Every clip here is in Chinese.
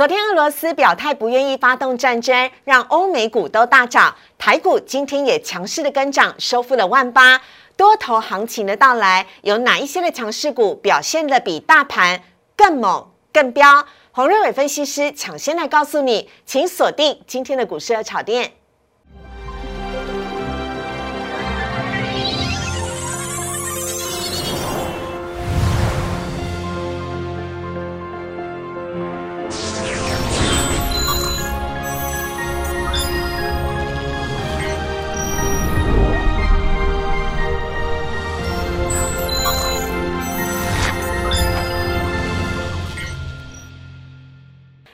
昨天俄罗斯表态不愿意发动战争，让欧美股都大涨，台股今天也强势的跟涨，收复了万八。多头行情的到来，有哪一些的强势股表现的比大盘更猛、更彪？洪瑞伟分析师抢先来告诉你，请锁定今天的股市和炒店。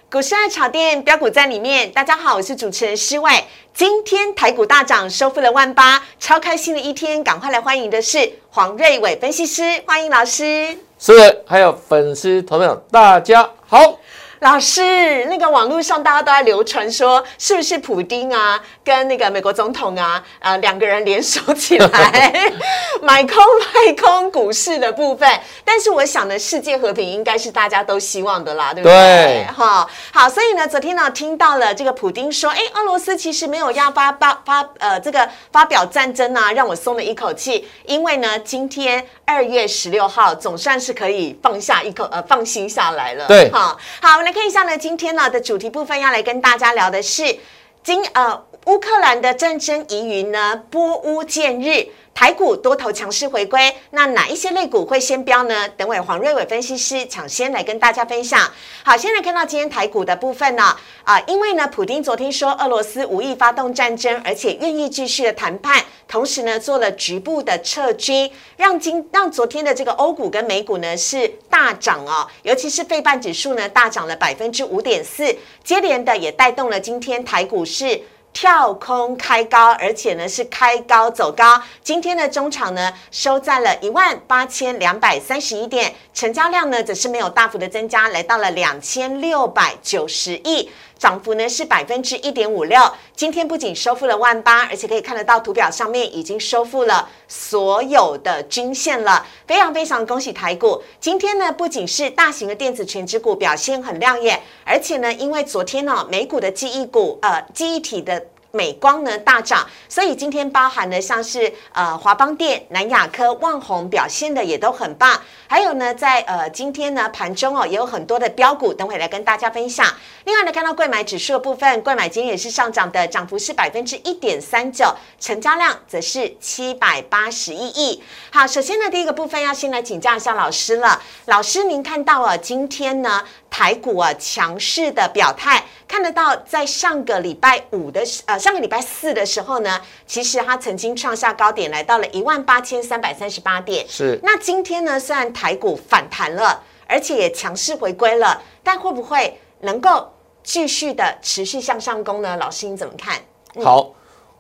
股市爱炒店标股在里面，大家好，我是主持人施外。今天台股大涨，收复了万八，超开心的一天。赶快来欢迎的是黄瑞伟分析师，欢迎老师。是还有粉丝朋友，大家好。老师，那个网络上大家都在流传说，是不是普丁啊，跟那个美国总统啊，呃，两个人联手起来 买空 卖空股市的部分？但是我想呢，世界和平应该是大家都希望的啦，对不对？哈，好，所以呢，昨天呢，听到了这个普丁说，哎，俄罗斯其实没有要发发发呃这个发表战争啊，让我松了一口气，因为呢，今天二月十六号总算是可以放下一口呃放心下来了。对，好，好。来看一下呢，今天呢的主题部分要来跟大家聊的是，今呃乌克兰的战争疑云呢，波乌见日。台股多头强势回归，那哪一些类股会先飙呢？等会黄瑞伟分析师抢先来跟大家分享。好，先来看到今天台股的部分呢，啊，因为呢，普丁昨天说俄罗斯无意发动战争，而且愿意继续的谈判，同时呢做了局部的撤军，让今让昨天的这个欧股跟美股呢是大涨哦，尤其是费半指数呢大涨了百分之五点四，接连的也带动了今天台股市。跳空开高，而且呢是开高走高。今天的中场呢收在了一万八千两百三十一点，成交量呢则是没有大幅的增加，来到了两千六百九十亿。涨幅呢是百分之一点五六，今天不仅收复了万八，而且可以看得到图表上面已经收复了所有的均线了，非常非常恭喜台股。今天呢不仅是大型的电子全指股表现很亮眼，而且呢因为昨天呢美股的记忆股呃记忆体的。美光呢大涨，所以今天包含的像是呃华邦电、南亚科、旺宏表现的也都很棒。还有呢，在呃今天呢盘中哦也有很多的标股，等会来跟大家分享。另外呢，看到贵买指数的部分，贵买今天也是上涨的，涨幅是百分之一点三九，成交量则是七百八十一亿。好，首先呢第一个部分要先来请教一下老师了。老师，您看到了今天呢台股啊强势的表态，看得到在上个礼拜五的呃。上个礼拜四的时候呢，其实它曾经创下高点，来到了一万八千三百三十八点。是。那今天呢，虽然台股反弹了，而且也强势回归了，但会不会能够继续的持续向上攻呢？老师你怎么看？好，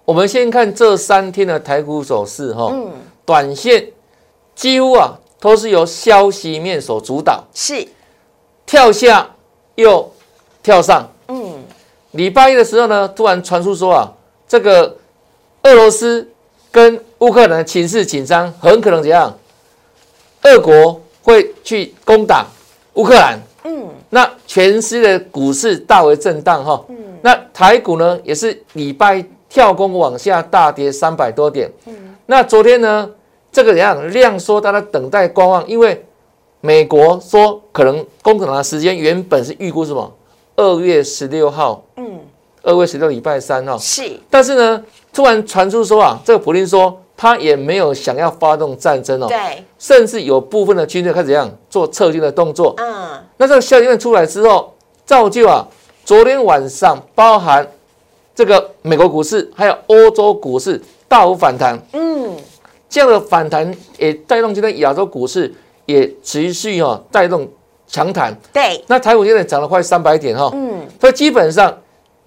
我们先看这三天的台股走势哈。嗯。短线几乎啊都是由消息面所主导，是跳下又跳上。嗯礼拜一的时候呢，突然传出说啊，这个俄罗斯跟乌克兰情势紧张，很可能怎样？俄国会去攻打乌克兰。嗯，那全世界的股市大为震荡哈。嗯，那台股呢，也是礼拜跳空往下大跌三百多点。嗯，那昨天呢，这个怎样量缩，大家等待观望，因为美国说可能攻打的时间原本是预估什么？二月十六号，嗯，二月十六礼拜三哈，是，但是呢，突然传出说啊，这个普京说他也没有想要发动战争哦，对，甚至有部分的军队开始怎样做撤军的动作，嗯，那这个消息出来之后，造就啊，昨天晚上包含这个美国股市还有欧洲股市大幅反弹，嗯，这样的反弹也带动今天亚洲股市也持续哈带动。强弹，对，那台股现在涨了快三百点哈，嗯，所以基本上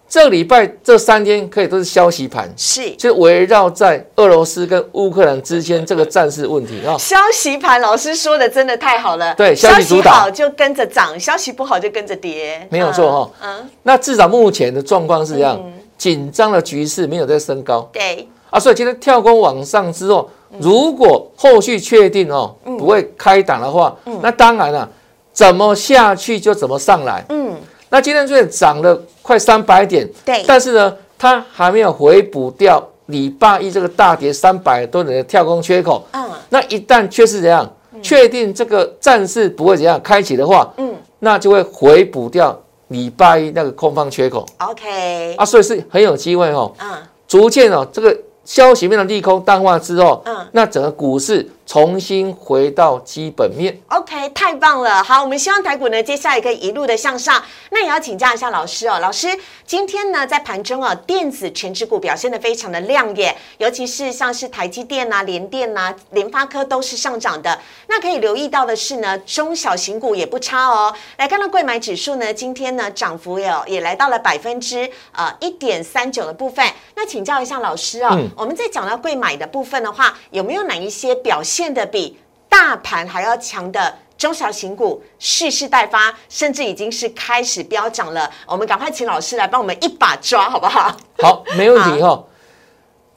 这礼拜这三天可以都是消息盘，是，就围绕在俄罗斯跟乌克兰之间这个战事问题啊。消息盘老师说的真的太好了，对，消息好就跟着涨，消息不好就跟着跌，没有错哈。嗯，那至少目前的状况是这样，紧张的局势没有在升高，对，啊，所以今天跳空往上之后，如果后续确定哦不会开档的话，那当然了。怎么下去就怎么上来。嗯，那今天虽然涨了快三百点，对，但是呢，它还没有回补掉礼拜一这个大跌三百多点的跳空缺口。嗯，那一旦确实怎样，确定这个战事不会怎样开启的话，嗯，那就会回补掉礼拜一那个空方缺口，OK，啊，所以是很有机会哦，嗯，逐渐哦这个。消息面的利空淡化之后，嗯，那整个股市重新回到基本面。OK，太棒了！好，我们希望台股呢接下来可以一路的向上。那也要请教一下老师哦，老师今天呢在盘中啊，电子全指股表现的非常的亮眼，尤其是像是台积电呐、联电呐、联发科都是上涨的。那可以留意到的是呢，中小型股也不差哦。来看到贵买指数呢，今天呢涨幅有也来到了百分之呃一点三九的部分。那请教一下老师哦，嗯我们在讲到贵买的部分的话，有没有哪一些表现的比大盘还要强的中小型股蓄势待发，甚至已经是开始飙涨了？我们赶快请老师来帮我们一把抓，好不好？好，没问题哈。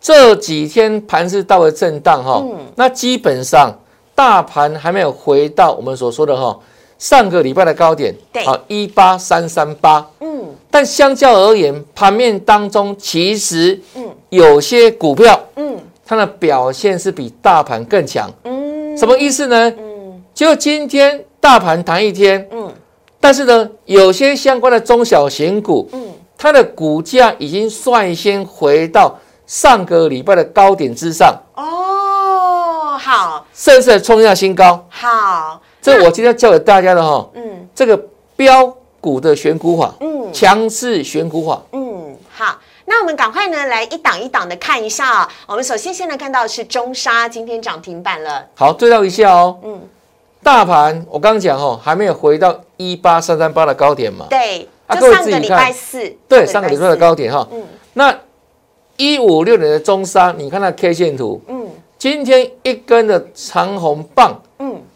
这几天盘是到了震荡哈，那基本上大盘还没有回到我们所说的哈上个礼拜的高点，对。好一八三三八，嗯。但相较而言，盘面当中其实嗯。有些股票嗯它的表现是比大盘更强，嗯，什么意思呢？嗯。就今天大盘弹一天，嗯。但是呢，有些相关的中小型股，嗯。它的股价已经率先回到上个礼拜的高点之上，哦，好。甚至创下新高。好，这我今天教给大家的哈，嗯。这个标股的选股法，嗯。强势选股法。嗯，好。那我们赶快呢，来一档一档的看一下啊、我们首先现在看到的是中沙今天涨停板了，好，对照一下哦。嗯，大盘我刚刚讲哦，还没有回到一八三三八的高点嘛？对，啊就上个礼拜四，对，上个礼拜的高点哈。嗯。那一五六年的中沙，你看那 K 线图，嗯。今天一根的长红棒，嗯，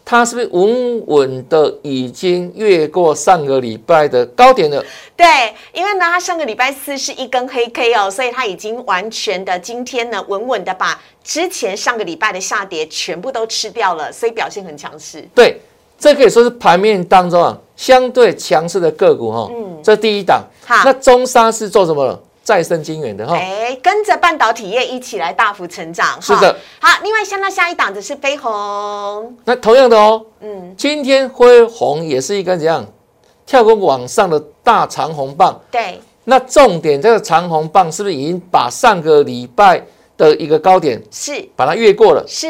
它是不是稳稳的已经越过上个礼拜的高点了？对，因为呢，它上个礼拜四是一根黑 K 哦，所以它已经完全的今天呢，稳稳的把之前上个礼拜的下跌全部都吃掉了，所以表现很强势。对，这可以说是盘面当中啊相对强势的个股哈、嗯这第一档。好那中沙是做什么了？再生晶圆的哈。哎，跟着半导体业一起来大幅成长。是的，好，另外像那下一档的是飞鸿，那同样的哦，嗯，今天辉鸿也是一根怎样跳空往上的大长红棒。对，那重点这个长红棒是不是已经把上个礼拜的一个高点是把它越过了？是，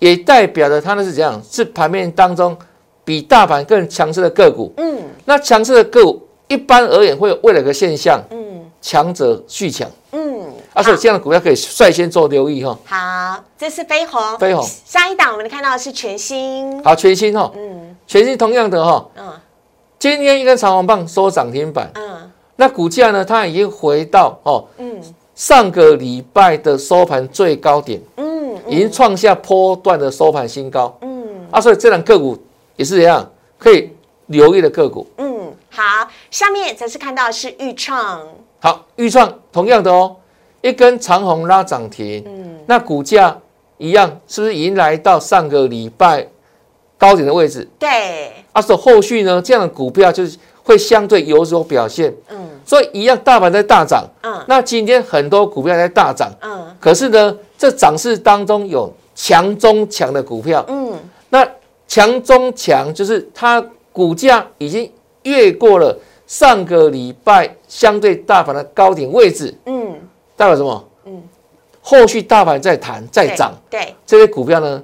也代表着它呢是怎样？是盘面当中比大盘更强势的个股。嗯那强势的个股一般而言会有未来的现象，嗯强者续强。嗯，啊，所以这样的股票可以率先做留意哈。好，这是飞鸿，飞鸿。下一档我们看到的是全新，好，全新哈，嗯。全新同样的哈，嗯。今天一根长红棒收涨停板，嗯。那股价呢，它已经回到哦嗯。上个礼拜的收盘最高点，嗯。已经创下波段的收盘新高。嗯。啊，所以这档个股也是一样可以留意的个股。嗯，好，下面则是看到的是豫创，好，预创同样的哦，一根长红拉涨停，嗯。那股价一样，是不是已经来到上个礼拜高点的位置？对，啊，所以后续呢，这样的股票就是会相对有所表现。嗯。所以一样，大盘在大涨，嗯。那今天很多股票在大涨，嗯。可是呢，这涨势当中有强中强的股票，嗯。那强中强就是它股价已经越过了上个礼拜相对大盘的高点位置，嗯，代表什么？嗯，后续大盘再弹再对涨，对。这些股票呢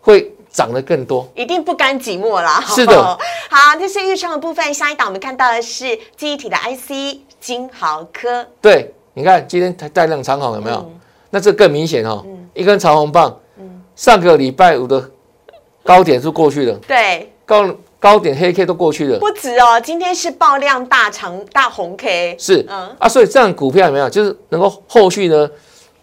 会涨得更多。一定不甘寂寞啦。是的 好，这是预创的部分。下一档我们看到的是记忆体的 IC 金豪科，对，你看今天带量长红有没有？嗯那这更明显哦，一根长红棒，嗯上个礼拜五的高点是过去的，对，高高点黑 K 都过去了，不止哦，今天是爆量大长大红 K，是。嗯。啊，所以这样股票有没有？就是能够后续呢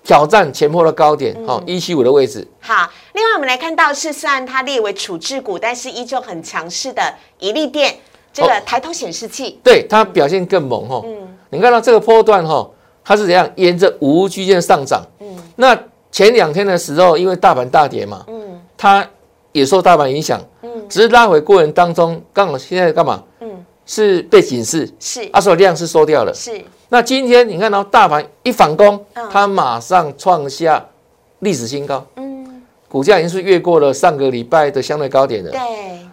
挑战前坡的高点，嗯。好一七五的位置，好，另外我们来看到是虽然它列为处置股，但是依旧很强势的一利电这个哦抬头显示器，对它表现更猛哈。嗯。你看到这个波段哈，它是怎样沿着无均线上涨，嗯。那前两天的时候，因为大盘大跌嘛，嗯。它也受大盘影响，嗯只是拉回过程当中，刚好现在干嘛？嗯。是被警示，是。啊，所以量是收掉了。是，那今天你看到大盘一反攻嗯，它马上创下历史新高，嗯，股价已经是越过了上个礼拜的相对高点了。对，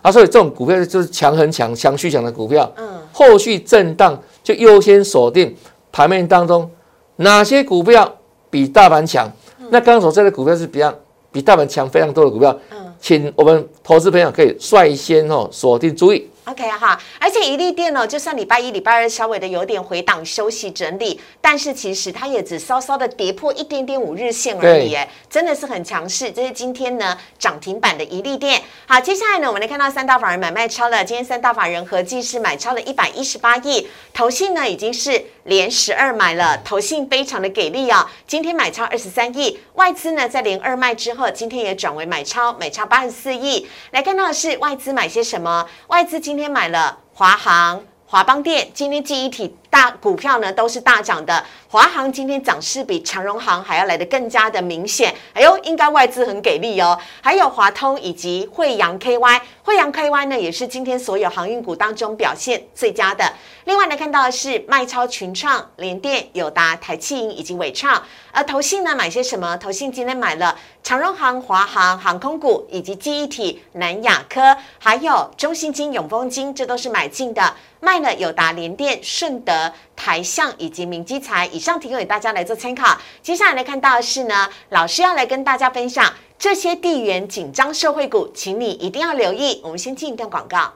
啊，所以这种股票就是强很强、强续强的股票，嗯，后续震荡就优先锁定盘面当中哪些股票比大盘强。那刚刚所说的股票是比较比大盘强非常多的股票，嗯请我们投资朋友可以率先哦锁定注意。OK 哈，而且一利店呢，就算礼拜一、礼拜二稍微的有点回档休息整理，但是其实它也只稍稍的跌破一点点五日线而已，对哎，真的是很强势。这是今天呢涨停板的一利店。好，接下来呢，我们来看到三大法人买卖超了，今天三大法人合计是买超了一百一十八亿，投信呢已经是连十二买了，投信非常的给力啊、今天买超二十三亿，外资呢在连二卖之后，今天也转为买超，买超八十四亿。来看到的是外资买些什么？外资今今天买了华航、华邦店，今天记忆体大股票呢都是大涨的。华航今天涨势比长荣航还要来得更加的明显。哎呦，应该外资很给力哦。还有华通以及惠阳 KY，惠阳 KY 呢也是今天所有航运股当中表现最佳的。另外呢，看到的是卖超群创、联电、友达、台气银以及伟创。而投信呢买些什么？投信今天买了长荣航、华航航空股以及记忆体、南亚科，还有中信金、永丰金，这都是买进的。卖了友达、联电、顺德、台象以及明基材，以上提供给大家来做参考。接下来来看到的是呢，老师要来跟大家分享这些地缘紧张社会股，请你一定要留意。我们先进一段广告。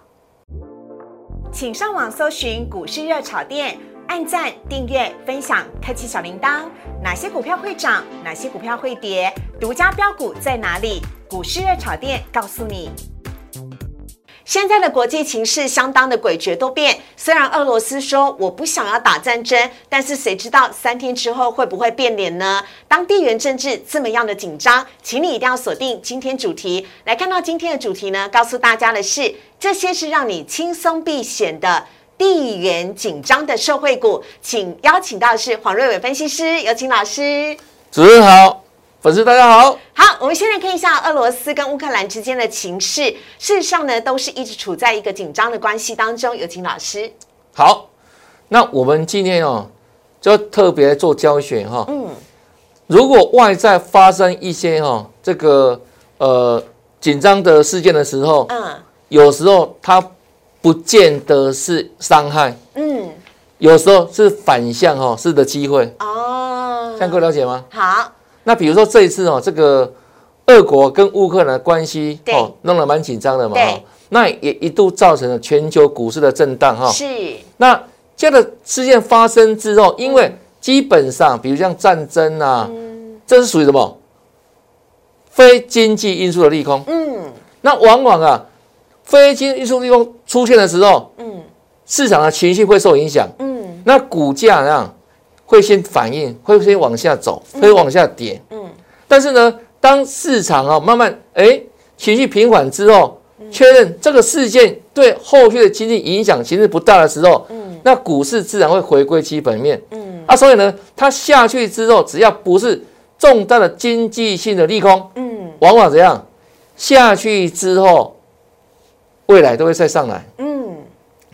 请上网搜寻股市热炒店，按赞、订阅、分享，开启小铃铛。哪些股票会涨？哪些股票会跌？独家标股在哪里？股市热炒店告诉你。现在的国际情势相当的诡谲多变。虽然俄罗斯说我不想要打战争，但是谁知道三天之后会不会变脸呢？当地缘政治这么样的紧张，请你一定要锁定今天主题。来看到今天的主题呢，告诉大家的是，这些是让你轻松避险的。地缘紧张的社会股，请邀请到的是黄瑞伟分析师，有请老师。主持人好，粉丝大家好。好，我们现在看一下俄罗斯跟乌克兰之间的情势。事实上呢，都是一直处在一个紧张的关系当中。有请老师。好，那我们今天哦，就特别做教学哈、嗯，如果外在发生一些哈、这个呃紧张的事件的时候，嗯有时候它不见得是伤害，嗯，有时候是反向哈、是的机会。哦，这样各位了解吗？好，那比如说这一次哦，这个俄国跟乌克兰的关系哦，弄得蛮紧张的嘛对。哈、那也一度造成了全球股市的震荡哈、是，那这样的事件发生之后，因为基本上，比如像战争啊，这是属于什么？非经济因素的利空。嗯。那往往啊，非经济因素利空出现的时候，嗯。市场的情绪会受影响，嗯。那股价啊会先反应，会先往下走，会往下跌。嗯，但是呢，当市场啊慢慢哎情绪平缓之后，确认这个事件对后续的经济影响其实不大的时候，嗯。那股市自然会回归基本面。嗯。啊，所以呢，它下去之后，只要不是重大的经济性的利空，嗯。往往怎样？下去之后，未来都会再上来。嗯。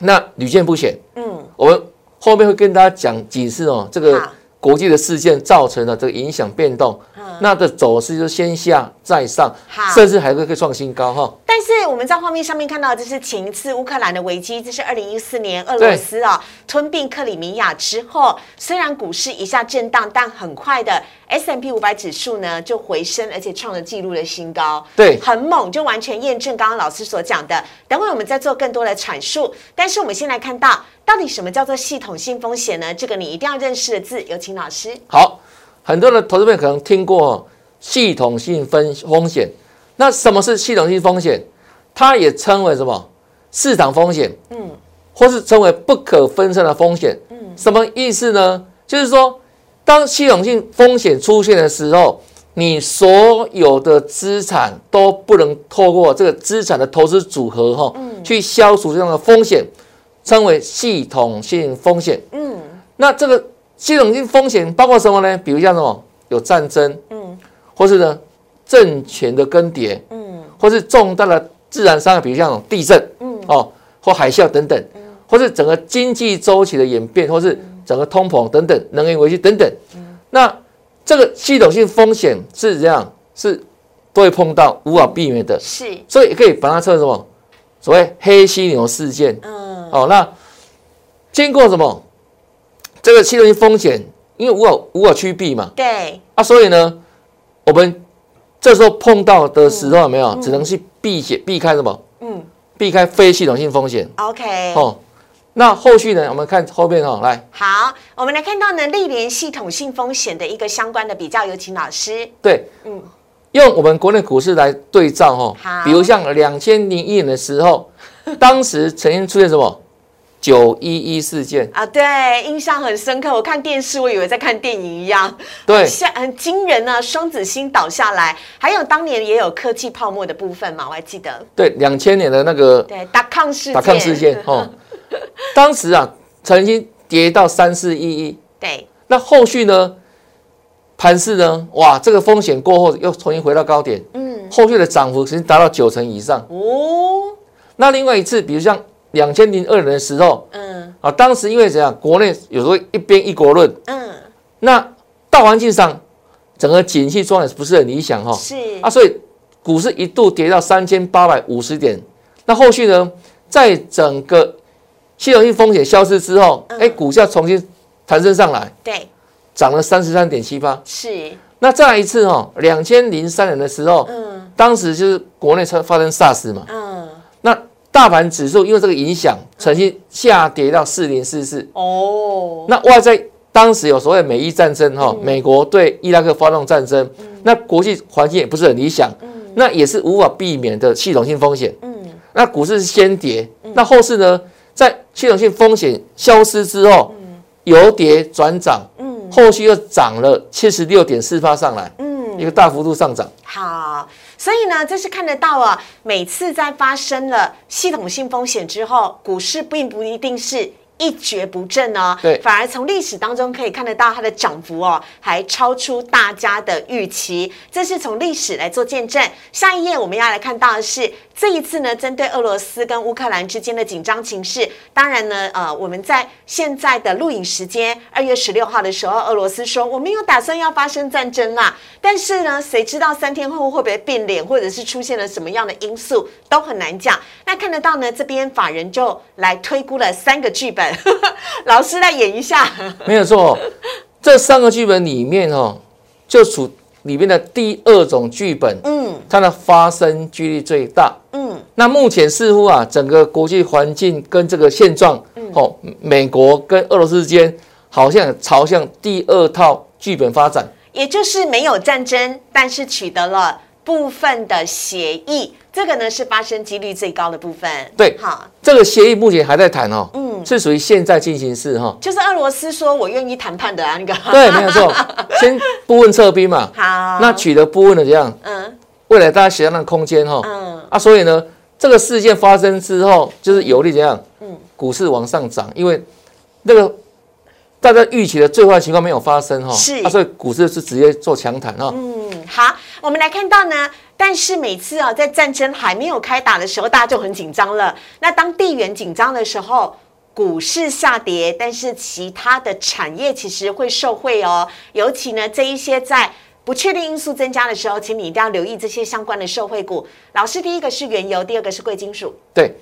那屡见不鲜。嗯，我们后面会跟大家讲几次哦，这个好。国际的事件造成的这个影响变动，嗯。那的走势就是先下再上，甚至还会可以创新高哈。但是我们在画面上面看到，这是前一次乌克兰的危机，这是二零一四年俄罗斯啊吞并克里米亚之后，虽然股市一下震荡，但很快的 S M P 五百指数呢就回升，而且创了纪录的新高，对很猛，就完全验证刚刚老师所讲的。等会我们再做更多的阐述，但是我们先来看到到底什么叫做系统性风险呢？这个你一定要认识的字，有请老师。好，很多的投资朋友可能听过哦系统性风风险。那什么是系统性风险？它也称为什么市场风险，嗯或是称为不可分散的风险。嗯什么意思呢？就是说，当系统性风险出现的时候，你所有的资产都不能透过这个资产的投资组合哈、嗯。去消除这样的风险，称为系统性风险。嗯。那这个系统性风险包括什么呢？比如像什么有战争，嗯。或是呢政权的更迭，嗯。或是重大的自然伤害，比如像地震嗯。哦或海啸等等，或是整个经济周期的演变，或是整个通膨等等，能源危机等等。那这个系统性风险是这样，是都会碰到，无法避免的。是，所以可以把它称为什么？所谓黑犀牛事件。嗯，哦，那经过什么？这个系统性风险，因为无法无法趋避嘛，对，啊，所以呢，我们这时候碰到的时候有没有，只能去避险避开什么？嗯避开非系统性风险。，OK，哦，那后续呢？我们看后面哦，来，好，我们来看到呢，历年系统性风险的一个相关的比较，有请老师。对，嗯用我们国内股市来对照哦好，比如像两千零一年的时候，当时曾经出现什么九一一事件，啊，对，印象很深刻。我看电视，我以为在看电影一样，对像很惊人呢。双子星倒下来，还有当年也有科技泡沫的部分嘛，我还记得。对，两千年的那个对，达康事件，打抗事件哦，当时啊曾经跌到三四一一，对，那后续呢？盘势呢，哇，这个风险过后又重新回到高点，嗯，后续的涨幅曾经达到九成以上。哦，那另外一次，比如像两千零二年的时候嗯。啊，当时因为怎样，国内有时候一边一国论，嗯，那大环境上整个景气状态不是很理想哈、是。啊，所以股市一度跌到三千八百五十点。那后续呢，在整个系统性风险消失之后，哎、股价重新弹升上来，对，涨了三十三点七八。是，那再来一次哈、两千零三年的时候，嗯。当时就是国内发发生 SARS 嘛，嗯，那大盘指数因为这个影响，曾经下跌到四零四四。哦，那外在当时有所谓美伊战争哈，美国对伊拉克发动战争，那国际环境也不是很理想，那也是无法避免的系统性风险。嗯。那股市是先跌，那后市呢，在系统性风险消失之后，由跌转涨，嗯后续又涨了七十六点四八上来，嗯，一个大幅度上涨。好，所以呢，这是看得到啊。每次在发生了系统性风险之后，股市并不一定是一蹶不振哦，对反而从历史当中可以看得到它的涨幅哦，还超出大家的预期。这是从历史来做见证。下一页我们要来看到的是这一次呢，针对俄罗斯跟乌克兰之间的紧张情势，当然呢，呃，我们在现在的录影时间二月十六号的时候，俄罗斯说我没有打算要发生战争啦，但是呢，谁知道三天后会不会变脸，或者是出现了什么样的因素，都很难讲。那看得到呢，这边法人就来推估了三个剧本，老师来演一下。没有错，这三个剧本里面哦，就属里面的第二种剧本，嗯它的发生几率最大。嗯，那目前似乎啊，整个国际环境跟这个现状，哦，美国跟俄罗斯之间好像朝向第二套剧本发展。也就是没有战争，但是取得了部分的协议，这个呢是发生几率最高的部分。对好，这个协议目前还在谈哦，嗯是属于现在进行式哈、就是俄罗斯说我愿意谈判的啊，那个。对，没有错，先部分撤兵嘛，好，那取得部分的这样，嗯。未来大家想象的空间哈、嗯。啊，所以呢，这个事件发生之后，就是有利怎样？嗯。股市往上涨，因为那个大家预期的最坏情况没有发生哈，是。啊，所以股市是直接做强弹哈。嗯，好，我们来看到呢，但是每次啊，在战争还没有开打的时候，大家就很紧张了。那当地缘紧张的时候，股市下跌，但是其他的产业其实会受惠哦。尤其呢，这一些在不确定因素增加的时候，请你一定要留意这些相关的受惠股。老师，第一个是原油，第二个是贵金属。对，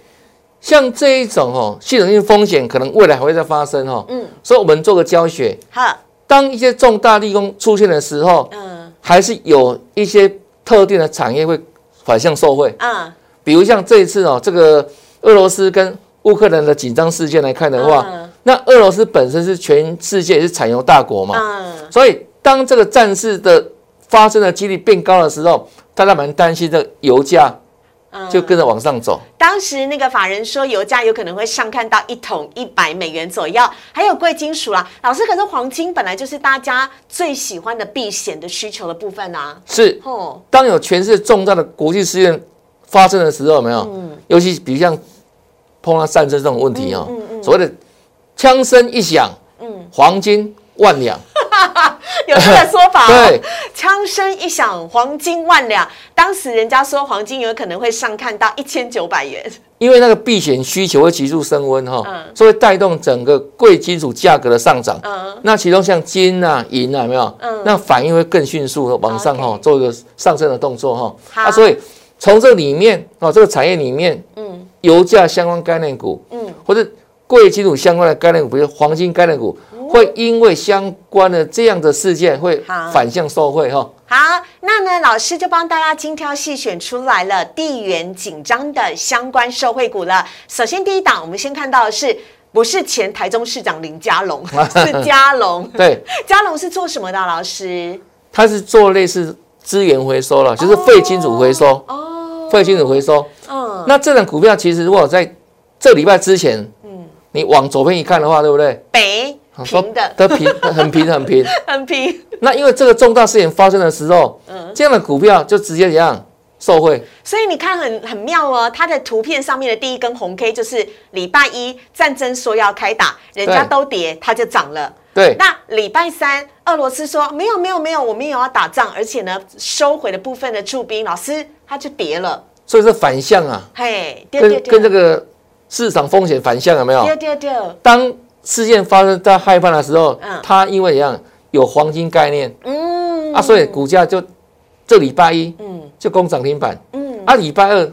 像这一种哦，系统性风险可能未来还会再发生哦。嗯，所以我们做个教学，好，当一些重大利空出现的时候，嗯还是有一些特定的产业会反向受惠。嗯，比如像这一次哦，这个俄罗斯跟乌克兰的紧张事件来看的话，嗯那俄罗斯本身是全世界也是产油大国嘛，嗯，所以当这个战事的发生的几率变高的时候，大家蛮担心这个油价嗯就跟着往上走。当时那个法人说，油价有可能会上看到一桶一百美元左右，还有贵金属啦。老师，可是黄金本来就是大家最喜欢的避险的需求的部分啊。是，哦，当有全世界重大的国际事件发生的时候，有没有？嗯尤其比如像碰到战争这种问题哦，嗯嗯嗯所谓的枪声一响，嗯，黄金万两，有这个说法、哦。对，枪声一响，黄金万两。当时人家说黄金有可能会上看到一千九百元。因为那个避险需求会急速升温哈，嗯所以会带动整个贵金属价格的上涨。嗯，那其中像金啊、银啊，有没有？嗯那反应会更迅速的往上哈做一个上升的动作哈。好啊，所以从这里面哦，这个产业里面，嗯油价相关概念股，嗯，或者贵金属相关的概念股，比如黄金概念股，会因为相关的这样的事件会反向受惠哈。好，那呢，老师就帮大家精挑细选出来了地缘紧张的相关受惠股了。首先第一档，我们先看到的是。不是前台中市长林佳龙，是佳龙。对，佳龙是做什么的啊？老师？他是做类似资源回收了，就是废金属回收，哦，废金属回收。嗯，那这档股票其实如果在这礼拜之前，嗯，你往左边一看的话，对不对？北平的，都平很平很平。很平。那因为这个重大事件发生的时候，嗯这样的股票就直接怎样受惠？所以你看很很妙哦，它的图片上面的第一根红 K 就是礼拜一战争说要开打，人家都跌，它就涨了。对，那礼拜三，俄罗斯说没有没有没有，我们也有要打仗，而且呢收回的部分的驻兵，老师它就跌了。所以是反向啊，嘿，对对跟对，跟这个市场风险反向有没有？对对对，当事件发生在害怕的时候嗯，它因为一样有黄金概念。嗯。啊，所以股价就这礼拜一嗯。就攻涨停板，嗯，啊，礼拜二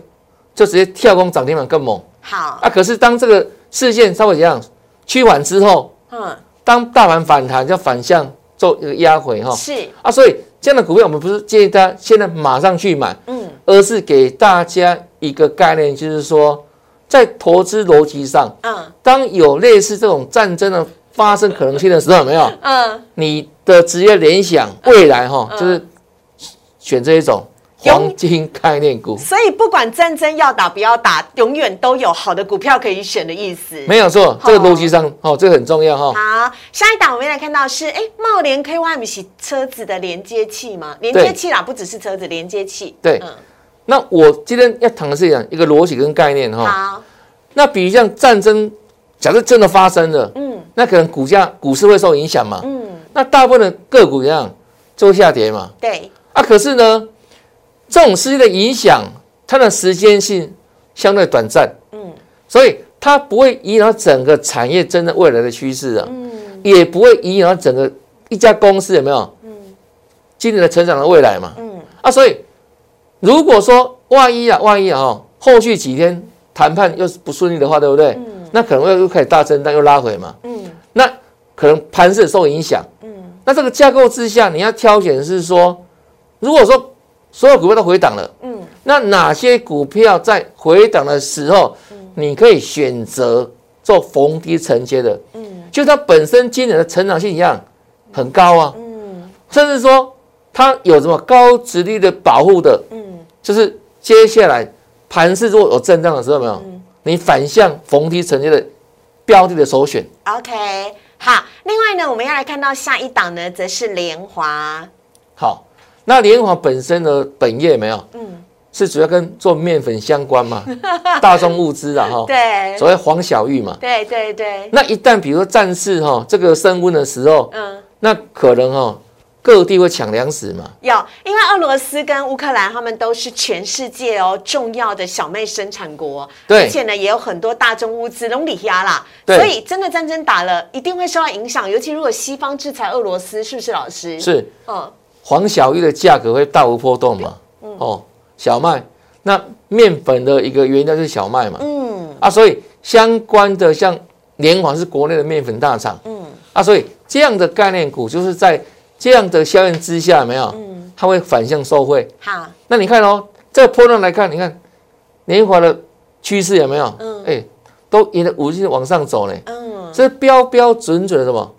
就直接跳空涨停板更猛。好，啊。可是当这个事件稍微一样趋缓之后，嗯，当大盘反弹就反向做一个压回哈。是，啊，所以这样的股票我们不是建议大家现在马上去买，嗯而是给大家一个概念，就是说在投资逻辑上，嗯当有类似这种战争的发生可能性的时候，有没有？嗯，你的职业联想未来哈，嗯就是选这一种永黄金概念股，所以不管战争要打不要打，永远都有好的股票可以选的意思。没有错，这个逻辑上哦，这个很重要哈。好，下一档我们来看到是，哎，茂联 KY 不是车子的连接器吗？连接器啦，不只是车子连接器。对嗯，那我今天要谈的是讲一个逻辑跟概念哈。好，那比如像战争，假设真的发生了，嗯。那可能股价股市会受影响嘛。嗯，那大部分的个股一样就会下跌嘛。对，啊，可是呢，这种事件的影响，它的时间性相对短暂，嗯。所以它不会影响整个产业真的未来的趋势啊，嗯。也不会影响整个一家公司有没有？嗯。今年的成长的未来嘛。嗯。啊，所以如果说万一啊，万一啊，哦，后续几天谈判又是不顺利的话，对不对？那可能又又开始大震荡，又拉回嘛。嗯那可能盘势受影响。嗯那这个架构之下，你要挑选的是说，如果说所有股票都回档了，嗯那哪些股票在回档的时候，你可以选择做逢低承接的？嗯就它本身今年的成长性一样很高啊，嗯甚至说它有什么高值率的保护的，嗯，就是接下来盘势如果有震荡的时候，有没有你反向逢低承接的标的的首选。OK，好。另外呢，我们要来看到下一档呢，则是联华。好，那联华本身的本业没有，嗯，是主要跟做面粉相关嘛，大众物资啊哈，对，所谓黄小玉嘛。对对对，那一旦比如说战事哈这个升温的时候，嗯。那可能哈各地会抢粮食嘛，有，因为俄罗斯跟乌克兰他们都是全世界哦重要的小麦生产国，对。而且呢也有很多大宗物资拢里压啦，对。所以真的战争打了，一定会受到影响，尤其如果西方制裁俄罗斯，是不是老师？，是。嗯，黄小玉的价格会大幅波动嘛，哦，小麦，那面粉的一个原料就是小麦嘛，嗯。啊，所以相关的像联华是国内的面粉大厂，嗯。啊，所以这样的概念股就是在这样的效应之下，有没有？嗯，它会反向受惠。好，那你看哦，这个波段来看，你看年华的趋势有没有？嗯哎，都沿着五日往上走呢，嗯，这标标准准的什么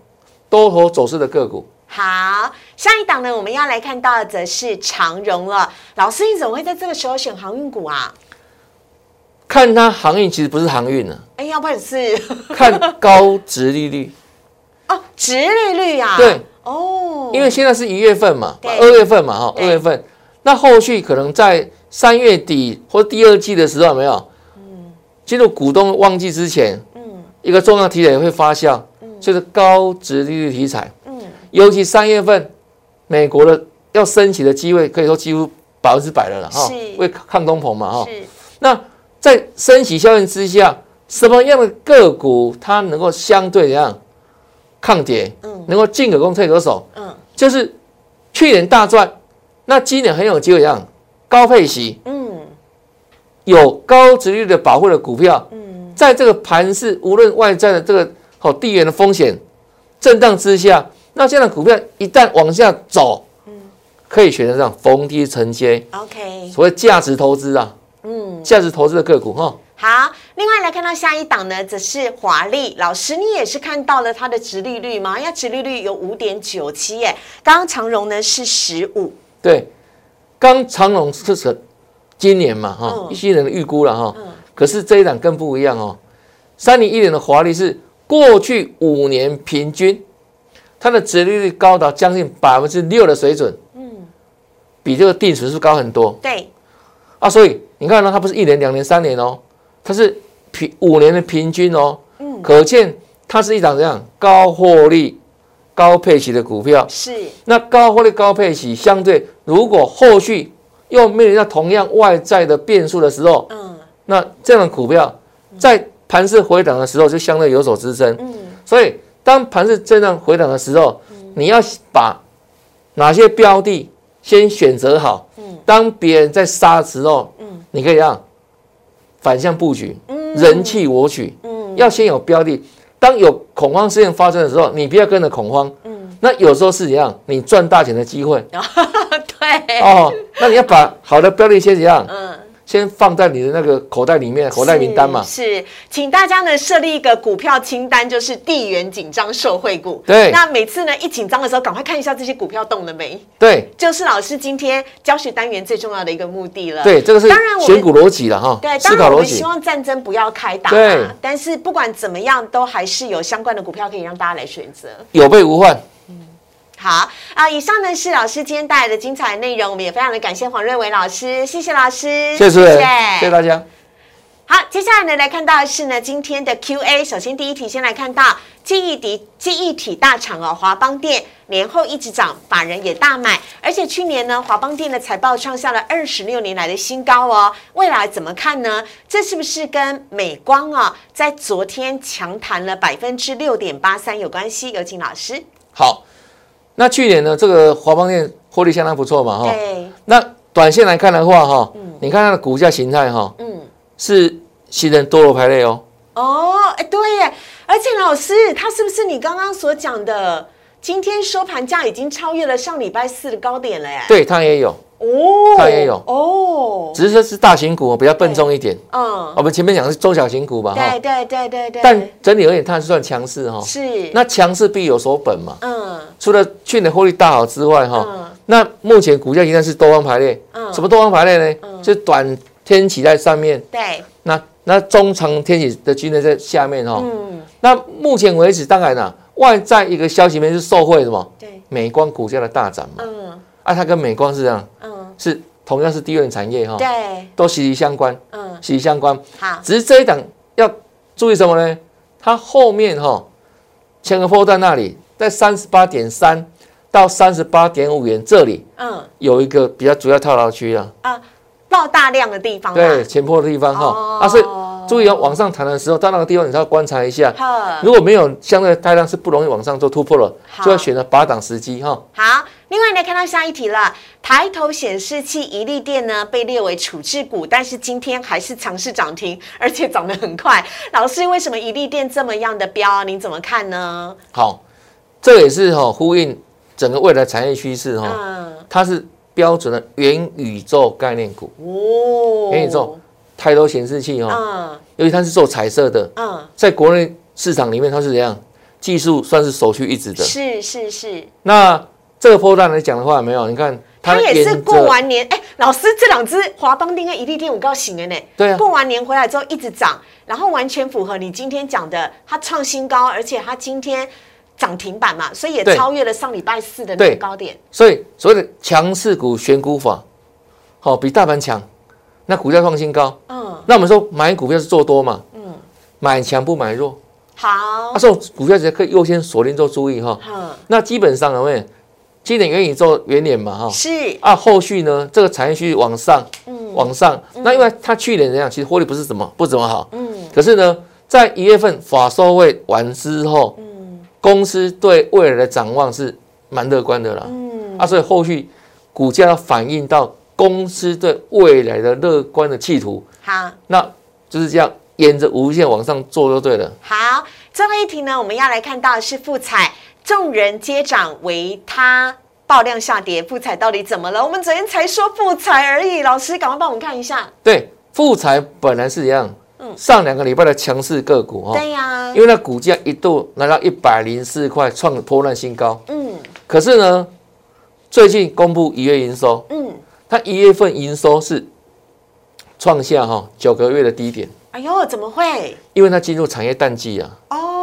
多头走势的个股。好，下一档呢我们要来看到的则是长荣了。老师，你怎么会在这个时候选航运股啊？看它航运其实不是航运啊，哎，要不然是看高值利率，哦，值利率啊？对，哦，因为现在是一月份嘛，二月份嘛，哈，二月份，那后续可能在三月底或第二季的时候，有没有？进入股东旺季之前，嗯。一个重要题材会发酵，就是高值利率题材，嗯。尤其三月份美国的要升息的机会，可以说几乎百分之百了了哈是，为抗通膨嘛哈。是。那在升息效应之下，什么样的个股它能够相对怎样抗跌？嗯。能够进可攻退可守，嗯就是去年大赚，那今年很有机会怎样高配息，嗯有高值率的保护的股票，嗯，在这个盘势无论外在的这个好地缘的风险震荡之下，那这样的股票一旦往下走，嗯可以选择这样逢低承接，，OK，所谓价值投资啊，嗯。价值投资的个股哈。好，另外来看到下一档呢，则是华丽。老师，你也是看到了它的殖利率吗？因为殖利率有五点九七耶，刚刚长荣呢是十五，对，刚长荣是是今年嘛哈嗯，一些人的预估了哈。嗯，可是这一档更不一样哦。三零一年的华丽是过去五年平均，它的殖利率高达将近百分之六的水准，嗯，比这个定时数高很多？对，啊。所以你看呢，它不是一年、两年、三年哦，它是平五年的平均哦，嗯，可见它是一档这样高获利、高配息的股票。是，那高获利高配息，相对如果后续又面临到同样外在的变数的时候，嗯。那这样的股票在盘势回档的时候就相对有所支撑。嗯，所以当盘势震荡回档的时候，你要把哪些标的先选择好，嗯。当别人在杀的时候，嗯。你可以让反向布局，嗯人气我取，嗯要先有标的。当有恐慌事件发生的时候，你不要跟着恐慌。嗯，那有时候是怎样？你赚大钱的机会 对，哦。那你要把好的标的先怎样？嗯。先放在你的那个口袋里面，口袋名单嘛。是，是请大家呢设立一个股票清单，就是地缘紧张受惠股。对那每次呢一紧张的时候，赶快看一下这些股票动了没，对就是老师今天教学单元最重要的一个目的了。对，这个是当然选股逻辑了哈，对，思当然我们希。望战争不要开打对，但是不管怎么样，都还是有相关的股票可以让大家来选择。有备无患。好啊，以上呢是老师今天带来的精彩内容，我们也非常的感谢黄瑞伟老师，谢谢老师，谢谢谢谢大家。好，接下来呢来看到的是呢今天的 Q&A。首先第一题先来看到记忆体记忆体大厂哦，华邦电年后一直涨，法人也大买，而且去年呢华邦电的财报创下了二十六年来的新高哦。未来怎么看呢？这是不是跟美光啊在昨天强弹了百分之六点八三有关系？有请老师。好，那去年呢，这个华邦电获利相当不错嘛哈。对，那短线来看的话哈，你看它的股价形态哈，嗯。是形成多头排列哦。哦，哎，对耶，而且老师，它是不是你刚刚所讲的？今天收盘价已经超越了上礼拜四的高点了呀。，对，它也有，哦，它也有。哦，只是说是大型股哦比较笨重一点。嗯，我们前面讲的是中小型股吧哈。对，对对对。对，但整体而言它是算强势哈。是。那强势必有所本嘛。嗯。除了去年获利大好之外哈，嗯。那目前股价仍然是多方排列。嗯。什么多方排列呢？就是短天期在上面，对，那那中长天期的均线在下面哈。嗯。那目前为止，当然啦，外在一个消息面是受惠什么？对，美光股价的大涨嘛。嗯。啊，它跟美光是这样，嗯是同样是低润产业哈，对，都息息相关，嗯。息息相关。好，只是这一档要注意什么呢？它后面哈，前个波段那里，在三十八点三到三十八点五元这里嗯。有一个比较主要套牢区啊，啊，爆大量的地方嘛，对，前坡的地方哦。哈，啊，所以注意要往上弹的时候，到那个地方你要观察一下，呵，如果没有相对的大量是不容易往上做突破了，就要选择拔档时机哈。好，另外来看到下一题了，抬头显示器一利电呢被列为处置股，但是今天还是强势涨停，而且涨得很快。老师，为什么一利电这么样的标？您怎么看呢？好，这也是哈呼应整个未来产业趋势哈，嗯，它是标准的元宇宙概念股，哦，元宇宙抬头显示器哈，嗯尤其它是做彩色的，嗯，在国内市场里面它是怎样？技术算是首屈一指的。是是是，那这个波段来讲的话，有没有？你看它也是过完年，哎，老师这两只华邦电跟一利电，我告醒了呢。对啊过完年回来之后一直涨，然后完全符合你今天讲的，它创新高，而且它今天涨停板嘛，所以也超越了上礼拜四的那个高点。所以所谓的强势股选股法，好、比大盘强，那股价创新高。嗯那我们说买股票是做多嘛，嗯，买强不买弱。好啊，，这种股票其实可以优先锁定做注意哈。嗯那基本上有没有今年元宇宙元年嘛哈，是。啊，后续呢这个产业继续往上，嗯。往上，那因为它去年怎样，其实获利不是怎么不怎么好，嗯，可是呢，在一月份法收会完之后，嗯，公司对未来的展望是蛮乐观的啦，嗯，啊，所以后续股价要反映到公司对未来的乐观的企图，好，那就是这样沿着无限往上做就对了。好，最后一题呢，我们要来看到的是富彩，众人皆涨唯他爆量下跌，富彩到底怎么了？我们昨天才说富彩而已，老师赶快帮我们看一下。对，富彩本来是一样，嗯上两个礼拜的强势个股哈，对呀，因为那股价一度来到一百零四块，创破烂新高。嗯，可是呢，最近公布一月营收，嗯，它一月份营收是创下哈九个月的低点。哎呦，怎么会？因为它进入产业淡季啊。哦。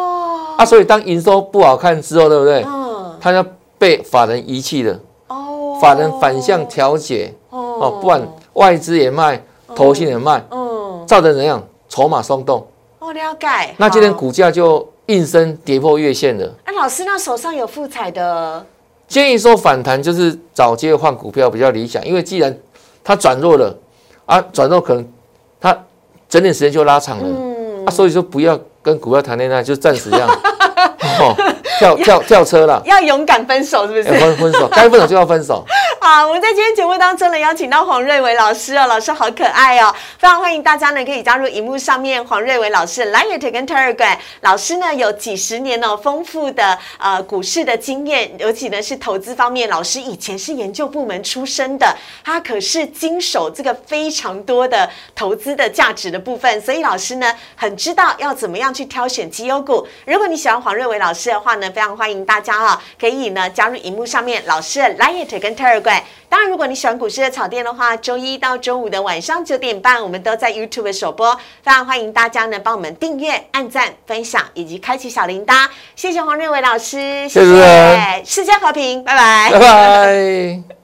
啊，所以当营收不好看之后，对不对？嗯。它要被法人遗弃了。哦。法人反向调节。哦。不管外资也卖，投信也卖。嗯。造成怎样？筹码松动。哦，了解。那今天股价就应声跌破月线了。哎，老师，那手上有富彩的？建议说反弹就是找机会换股票比较理想，因为既然它转弱了，啊，转弱可能它。整点时间就拉长了，啊，所以说不要跟股票谈恋爱，就暂时这样，跳跳跳车了，要勇敢分手，是不是？分分手，该分手就要分手。好，我们在今天节目当中呢，邀请到黄瑞伟老师哦，老师好可爱哦，非常欢迎大家呢可以加入荧幕上面黄瑞伟老师的 Light 跟 Telegram。老师呢有几十年哦丰富的呃股市的经验，尤其呢是投资方面，老师以前是研究部门出身的，他可是经手这个非常多的投资的价值的部分，所以老师呢很知道要怎么样去挑选绩优股。如果你喜欢黄瑞伟老师的话呢，非常欢迎大家哈可以呢加入荧幕上面老师的 Light 跟 Telegram。当然，如果你喜欢股市的草甸的话，周一到周五的晚上九点半，我们都在 YouTube 首播，非常欢迎大家呢帮我们订阅、按赞、分享以及开启小铃铛。谢谢黄瑞伟老师，谢谢，世界和平，拜拜，拜拜。